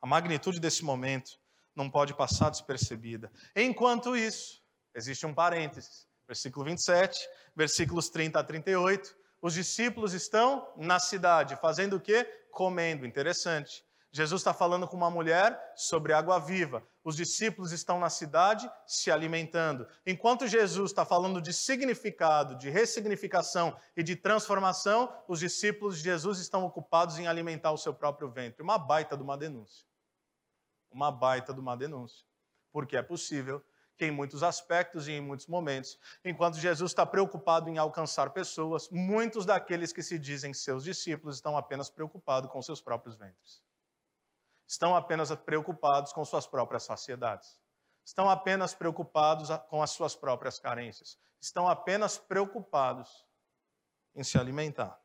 A magnitude desse momento não pode passar despercebida. Enquanto isso, existe um parênteses. Versículo 27, versículos 30 a 38. Os discípulos estão na cidade, fazendo o quê? Comendo. Interessante. Jesus está falando com uma mulher sobre água viva. Os discípulos estão na cidade se alimentando. Enquanto Jesus está falando de significado, de ressignificação e de transformação, os discípulos de Jesus estão ocupados em alimentar o seu próprio ventre. Uma baita de uma denúncia. Uma baita de uma denúncia. Porque é possível que em muitos aspectos e em muitos momentos, enquanto Jesus está preocupado em alcançar pessoas, muitos daqueles que se dizem seus discípulos estão apenas preocupados com seus próprios ventres estão apenas preocupados com suas próprias saciedades, estão apenas preocupados com as suas próprias carências, estão apenas preocupados em se alimentar.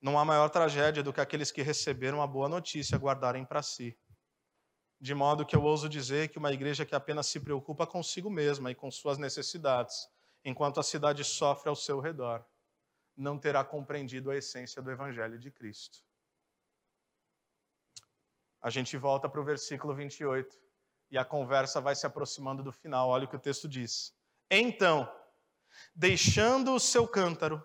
Não há maior tragédia do que aqueles que receberam a boa notícia guardarem para si. De modo que eu ouso dizer que uma igreja que apenas se preocupa consigo mesma e com suas necessidades, enquanto a cidade sofre ao seu redor, não terá compreendido a essência do Evangelho de Cristo a gente volta para o versículo 28 e a conversa vai se aproximando do final. Olha o que o texto diz. Então, deixando o seu cântaro,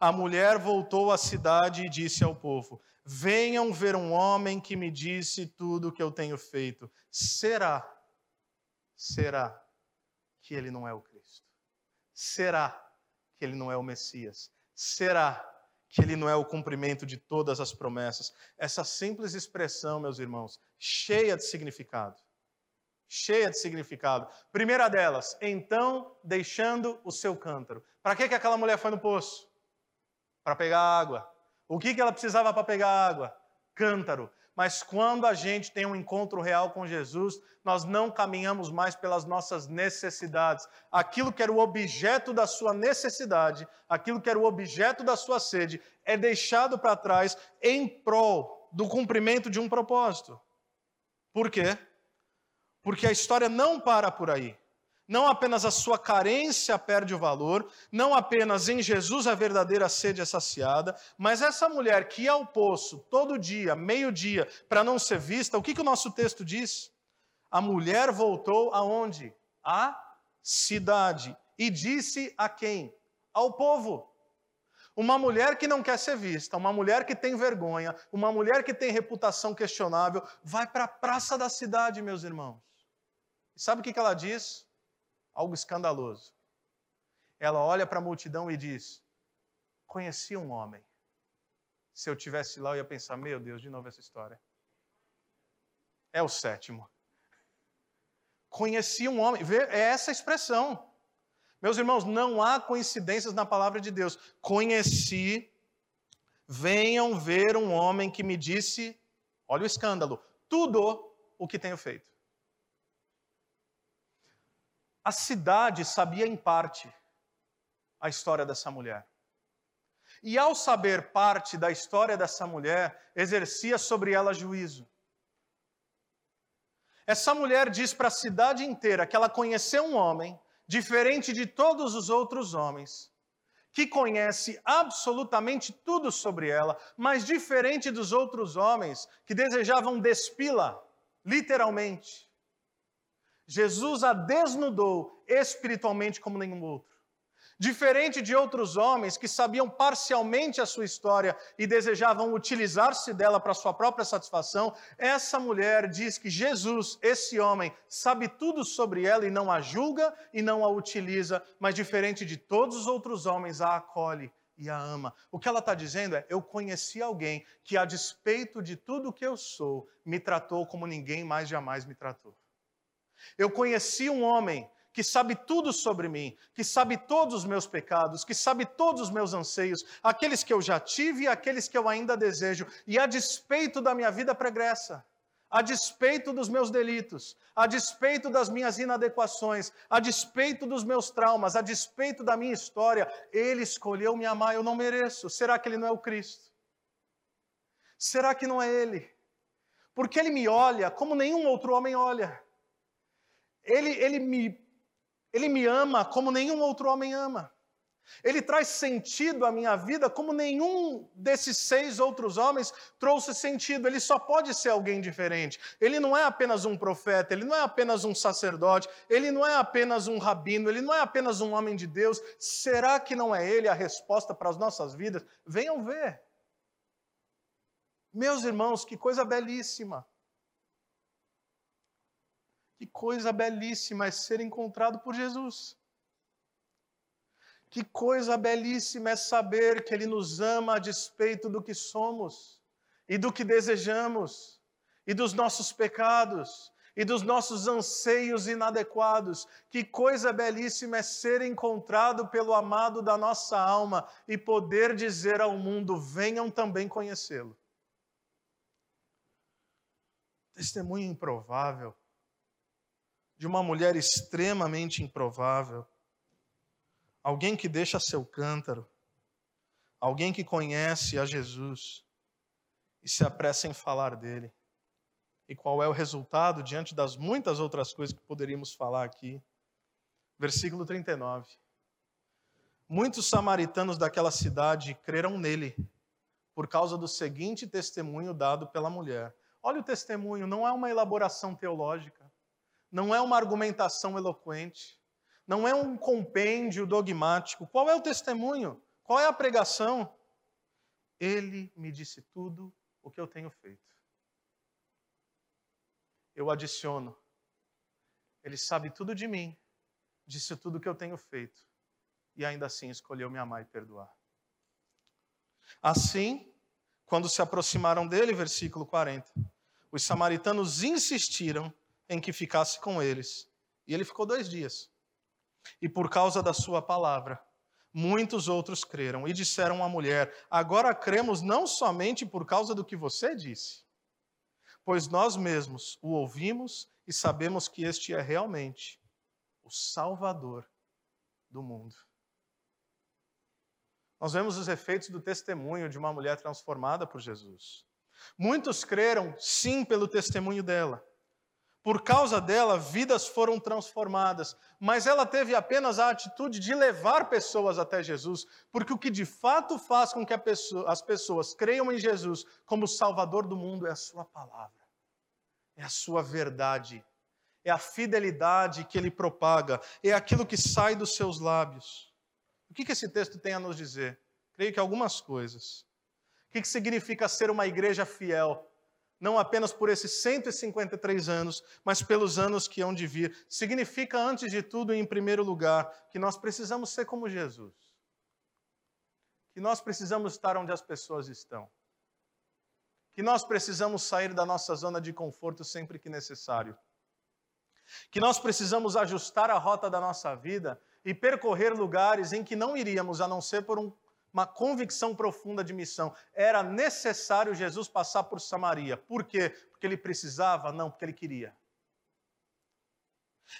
a mulher voltou à cidade e disse ao povo: Venham ver um homem que me disse tudo o que eu tenho feito. Será, será que ele não é o Cristo? Será que ele não é o Messias? Será que ele não é o cumprimento de todas as promessas. Essa simples expressão, meus irmãos, cheia de significado. Cheia de significado. Primeira delas, então deixando o seu cântaro. Para que, que aquela mulher foi no poço? Para pegar água. O que, que ela precisava para pegar água? Cântaro mas quando a gente tem um encontro real com Jesus, nós não caminhamos mais pelas nossas necessidades. Aquilo que era o objeto da sua necessidade, aquilo que era o objeto da sua sede, é deixado para trás em prol do cumprimento de um propósito. Por quê? Porque a história não para por aí. Não apenas a sua carência perde o valor, não apenas em Jesus a verdadeira sede é saciada, mas essa mulher que ia ao poço todo dia, meio-dia, para não ser vista, o que, que o nosso texto diz? A mulher voltou aonde? À cidade. E disse a quem? Ao povo. Uma mulher que não quer ser vista, uma mulher que tem vergonha, uma mulher que tem reputação questionável, vai para a praça da cidade, meus irmãos. E sabe o que ela diz? Algo escandaloso. Ela olha para a multidão e diz: Conheci um homem. Se eu tivesse lá, eu ia pensar: Meu Deus, de novo essa história. É o sétimo. Conheci um homem. É essa a expressão. Meus irmãos, não há coincidências na palavra de Deus. Conheci, venham ver um homem que me disse, olha o escândalo, tudo o que tenho feito. A cidade sabia em parte a história dessa mulher. E ao saber parte da história dessa mulher, exercia sobre ela juízo. Essa mulher diz para a cidade inteira que ela conheceu um homem diferente de todos os outros homens, que conhece absolutamente tudo sobre ela, mas diferente dos outros homens que desejavam despila, literalmente. Jesus a desnudou espiritualmente como nenhum outro. Diferente de outros homens que sabiam parcialmente a sua história e desejavam utilizar-se dela para sua própria satisfação, essa mulher diz que Jesus, esse homem, sabe tudo sobre ela e não a julga e não a utiliza, mas diferente de todos os outros homens, a acolhe e a ama. O que ela está dizendo é: eu conheci alguém que, a despeito de tudo que eu sou, me tratou como ninguém mais jamais me tratou. Eu conheci um homem que sabe tudo sobre mim, que sabe todos os meus pecados, que sabe todos os meus anseios, aqueles que eu já tive e aqueles que eu ainda desejo, e a despeito da minha vida pregressa, a despeito dos meus delitos, a despeito das minhas inadequações, a despeito dos meus traumas, a despeito da minha história, ele escolheu me amar, eu não mereço. Será que ele não é o Cristo? Será que não é ele? Porque ele me olha como nenhum outro homem olha. Ele, ele me ele me ama como nenhum outro homem ama. Ele traz sentido à minha vida como nenhum desses seis outros homens trouxe sentido. Ele só pode ser alguém diferente. Ele não é apenas um profeta, ele não é apenas um sacerdote, ele não é apenas um rabino, ele não é apenas um homem de Deus. Será que não é ele a resposta para as nossas vidas? Venham ver. Meus irmãos, que coisa belíssima. Que coisa belíssima é ser encontrado por Jesus. Que coisa belíssima é saber que Ele nos ama a despeito do que somos, e do que desejamos, e dos nossos pecados, e dos nossos anseios inadequados. Que coisa belíssima é ser encontrado pelo amado da nossa alma e poder dizer ao mundo: venham também conhecê-lo. Testemunho improvável de uma mulher extremamente improvável, alguém que deixa seu cântaro, alguém que conhece a Jesus e se apressa em falar dele. E qual é o resultado diante das muitas outras coisas que poderíamos falar aqui? Versículo 39. Muitos samaritanos daquela cidade creram nele por causa do seguinte testemunho dado pela mulher. Olha o testemunho, não é uma elaboração teológica não é uma argumentação eloquente, não é um compêndio dogmático. Qual é o testemunho? Qual é a pregação? Ele me disse tudo o que eu tenho feito. Eu adiciono. Ele sabe tudo de mim, disse tudo o que eu tenho feito, e ainda assim escolheu me amar e perdoar. Assim, quando se aproximaram dele, versículo 40, os samaritanos insistiram em que ficasse com eles. E ele ficou dois dias. E por causa da sua palavra, muitos outros creram e disseram à mulher: Agora cremos não somente por causa do que você disse, pois nós mesmos o ouvimos e sabemos que este é realmente o Salvador do mundo. Nós vemos os efeitos do testemunho de uma mulher transformada por Jesus. Muitos creram, sim, pelo testemunho dela. Por causa dela, vidas foram transformadas, mas ela teve apenas a atitude de levar pessoas até Jesus, porque o que de fato faz com que pessoa, as pessoas creiam em Jesus como Salvador do mundo é a Sua palavra, é a Sua verdade, é a fidelidade que Ele propaga, é aquilo que sai dos seus lábios. O que, que esse texto tem a nos dizer? creio que algumas coisas. O que significa ser uma igreja fiel? Não apenas por esses 153 anos, mas pelos anos que hão de vir. Significa, antes de tudo, em primeiro lugar, que nós precisamos ser como Jesus. Que nós precisamos estar onde as pessoas estão. Que nós precisamos sair da nossa zona de conforto sempre que necessário. Que nós precisamos ajustar a rota da nossa vida e percorrer lugares em que não iríamos, a não ser por um, uma convicção profunda de missão. Era necessário Jesus passar por Samaria. Por quê? Porque ele precisava? Não, porque ele queria.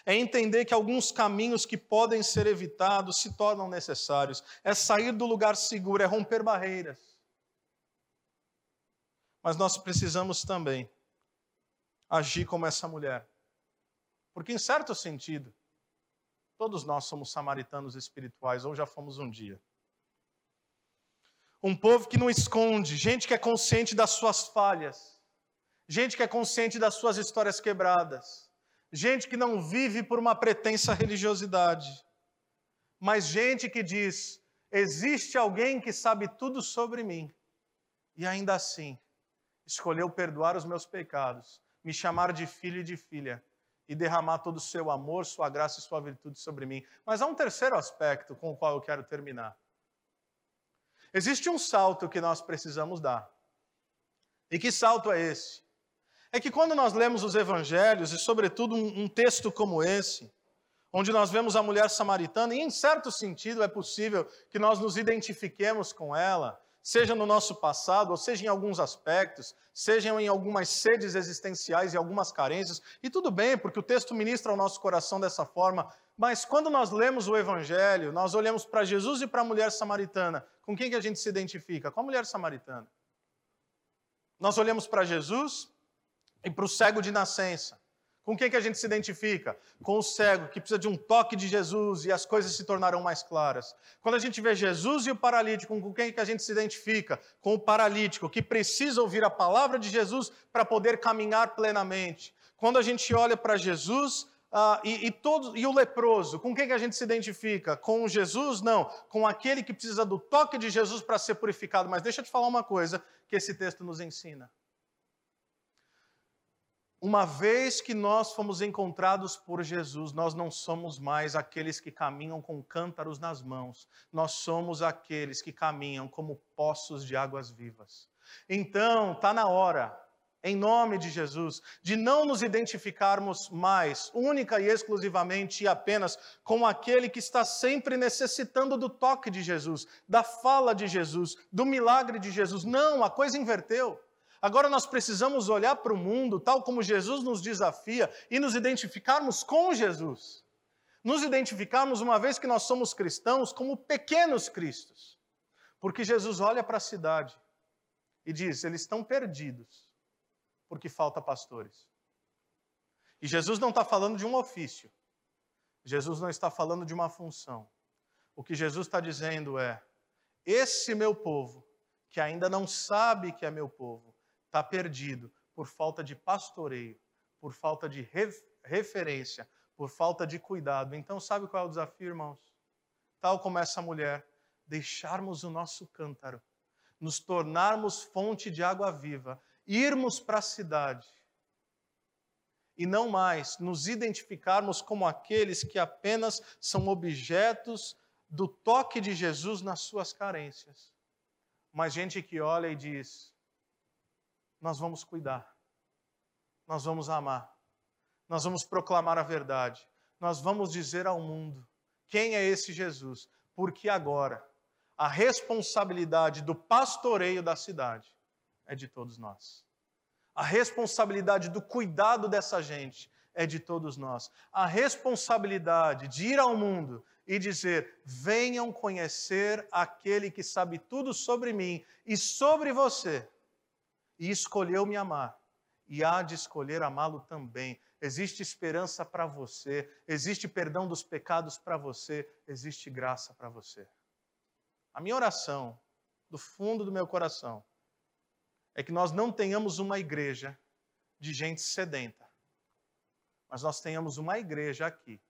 É entender que alguns caminhos que podem ser evitados se tornam necessários. É sair do lugar seguro, é romper barreiras. Mas nós precisamos também agir como essa mulher. Porque, em certo sentido, todos nós somos samaritanos espirituais, ou já fomos um dia. Um povo que não esconde, gente que é consciente das suas falhas, gente que é consciente das suas histórias quebradas, gente que não vive por uma pretensa religiosidade, mas gente que diz: existe alguém que sabe tudo sobre mim, e ainda assim escolheu perdoar os meus pecados, me chamar de filho e de filha e derramar todo o seu amor, sua graça e sua virtude sobre mim. Mas há um terceiro aspecto com o qual eu quero terminar. Existe um salto que nós precisamos dar. E que salto é esse? É que quando nós lemos os evangelhos, e sobretudo um, um texto como esse, onde nós vemos a mulher samaritana, e em certo sentido é possível que nós nos identifiquemos com ela, seja no nosso passado, ou seja em alguns aspectos, sejam em algumas sedes existenciais e algumas carências, e tudo bem, porque o texto ministra ao nosso coração dessa forma, mas quando nós lemos o Evangelho, nós olhamos para Jesus e para a mulher samaritana, com quem que a gente se identifica? Com a mulher samaritana. Nós olhamos para Jesus e para o cego de nascença. Com quem que a gente se identifica? Com o cego, que precisa de um toque de Jesus e as coisas se tornarão mais claras. Quando a gente vê Jesus e o paralítico, com quem que a gente se identifica? Com o paralítico, que precisa ouvir a palavra de Jesus para poder caminhar plenamente. Quando a gente olha para Jesus uh, e, e, todo, e o leproso, com quem que a gente se identifica? Com Jesus? Não, com aquele que precisa do toque de Jesus para ser purificado. Mas deixa eu te falar uma coisa que esse texto nos ensina. Uma vez que nós fomos encontrados por Jesus, nós não somos mais aqueles que caminham com cântaros nas mãos, nós somos aqueles que caminham como poços de águas vivas. Então, está na hora, em nome de Jesus, de não nos identificarmos mais, única e exclusivamente e apenas, com aquele que está sempre necessitando do toque de Jesus, da fala de Jesus, do milagre de Jesus. Não, a coisa inverteu. Agora nós precisamos olhar para o mundo, tal como Jesus nos desafia, e nos identificarmos com Jesus. Nos identificarmos, uma vez que nós somos cristãos, como pequenos cristos. Porque Jesus olha para a cidade e diz: eles estão perdidos, porque falta pastores. E Jesus não está falando de um ofício. Jesus não está falando de uma função. O que Jesus está dizendo é: esse meu povo, que ainda não sabe que é meu povo, está perdido por falta de pastoreio, por falta de referência, por falta de cuidado. Então, sabe qual é o desafio, irmãos? Tal como essa mulher, deixarmos o nosso cântaro, nos tornarmos fonte de água viva, irmos para a cidade e não mais nos identificarmos como aqueles que apenas são objetos do toque de Jesus nas suas carências, mas gente que olha e diz: nós vamos cuidar, nós vamos amar, nós vamos proclamar a verdade, nós vamos dizer ao mundo quem é esse Jesus, porque agora a responsabilidade do pastoreio da cidade é de todos nós. A responsabilidade do cuidado dessa gente é de todos nós. A responsabilidade de ir ao mundo e dizer: venham conhecer aquele que sabe tudo sobre mim e sobre você e escolheu me amar, e há de escolher amá-lo também. Existe esperança para você, existe perdão dos pecados para você, existe graça para você. A minha oração, do fundo do meu coração, é que nós não tenhamos uma igreja de gente sedenta, mas nós tenhamos uma igreja aqui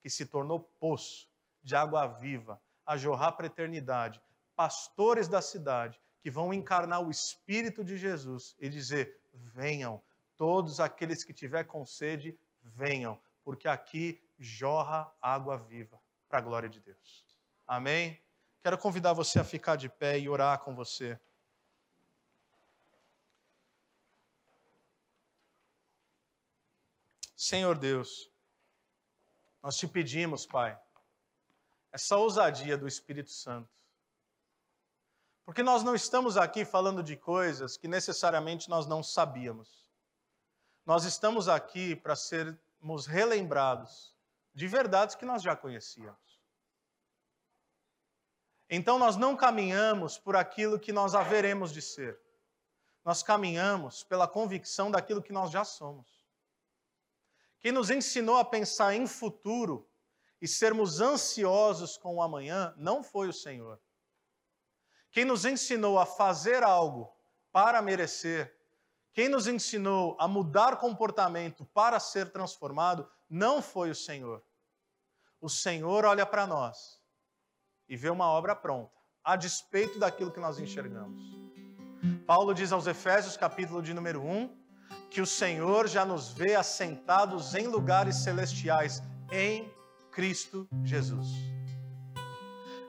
que se tornou poço de água viva, a jorrar para a eternidade, pastores da cidade que vão encarnar o Espírito de Jesus e dizer: venham, todos aqueles que tiver com sede, venham, porque aqui jorra água viva para a glória de Deus. Amém? Quero convidar você a ficar de pé e orar com você. Senhor Deus, nós te pedimos, Pai, essa ousadia do Espírito Santo. Porque nós não estamos aqui falando de coisas que necessariamente nós não sabíamos. Nós estamos aqui para sermos relembrados de verdades que nós já conhecíamos. Então nós não caminhamos por aquilo que nós haveremos de ser. Nós caminhamos pela convicção daquilo que nós já somos. Quem nos ensinou a pensar em futuro e sermos ansiosos com o amanhã não foi o Senhor. Quem nos ensinou a fazer algo para merecer, quem nos ensinou a mudar comportamento para ser transformado, não foi o Senhor. O Senhor olha para nós e vê uma obra pronta, a despeito daquilo que nós enxergamos. Paulo diz aos Efésios, capítulo de número 1, que o Senhor já nos vê assentados em lugares celestiais em Cristo Jesus.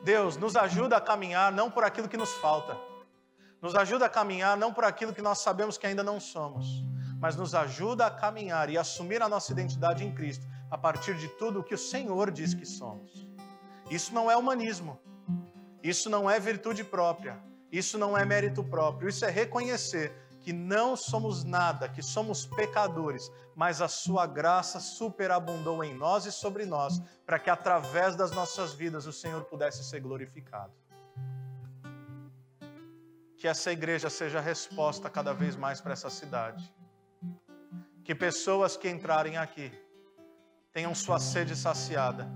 Deus, nos ajuda a caminhar não por aquilo que nos falta, nos ajuda a caminhar não por aquilo que nós sabemos que ainda não somos, mas nos ajuda a caminhar e assumir a nossa identidade em Cristo a partir de tudo o que o Senhor diz que somos. Isso não é humanismo, isso não é virtude própria, isso não é mérito próprio, isso é reconhecer que não somos nada, que somos pecadores, mas a sua graça superabundou em nós e sobre nós, para que através das nossas vidas o Senhor pudesse ser glorificado. Que essa igreja seja resposta cada vez mais para essa cidade. Que pessoas que entrarem aqui tenham sua sede saciada,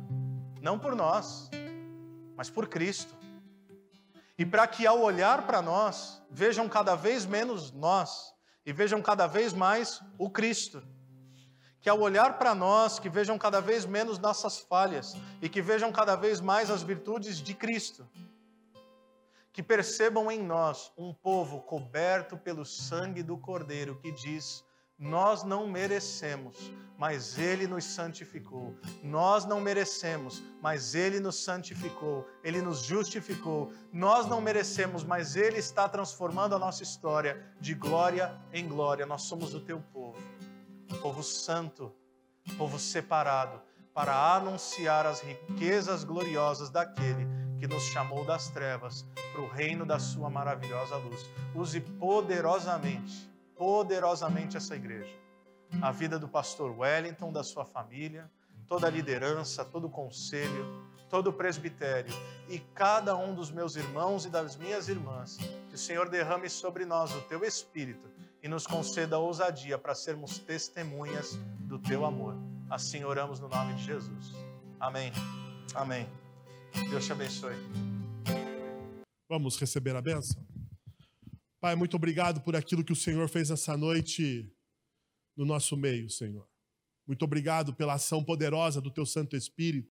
não por nós, mas por Cristo e para que ao olhar para nós, vejam cada vez menos nós e vejam cada vez mais o Cristo. Que ao olhar para nós, que vejam cada vez menos nossas falhas e que vejam cada vez mais as virtudes de Cristo. Que percebam em nós um povo coberto pelo sangue do Cordeiro que diz: nós não merecemos, mas Ele nos santificou. Nós não merecemos, mas Ele nos santificou. Ele nos justificou. Nós não merecemos, mas Ele está transformando a nossa história de glória em glória. Nós somos o Teu povo, povo santo, povo separado, para anunciar as riquezas gloriosas daquele que nos chamou das trevas para o reino da Sua maravilhosa luz. Use poderosamente poderosamente essa igreja. A vida do pastor Wellington, da sua família, toda a liderança, todo o conselho, todo o presbitério e cada um dos meus irmãos e das minhas irmãs. Que o Senhor derrame sobre nós o teu espírito e nos conceda ousadia para sermos testemunhas do teu amor. Assim oramos no nome de Jesus. Amém. Amém. Deus te abençoe. Vamos receber a bênção? Pai, muito obrigado por aquilo que o Senhor fez essa noite no nosso meio, Senhor. Muito obrigado pela ação poderosa do Teu Santo Espírito.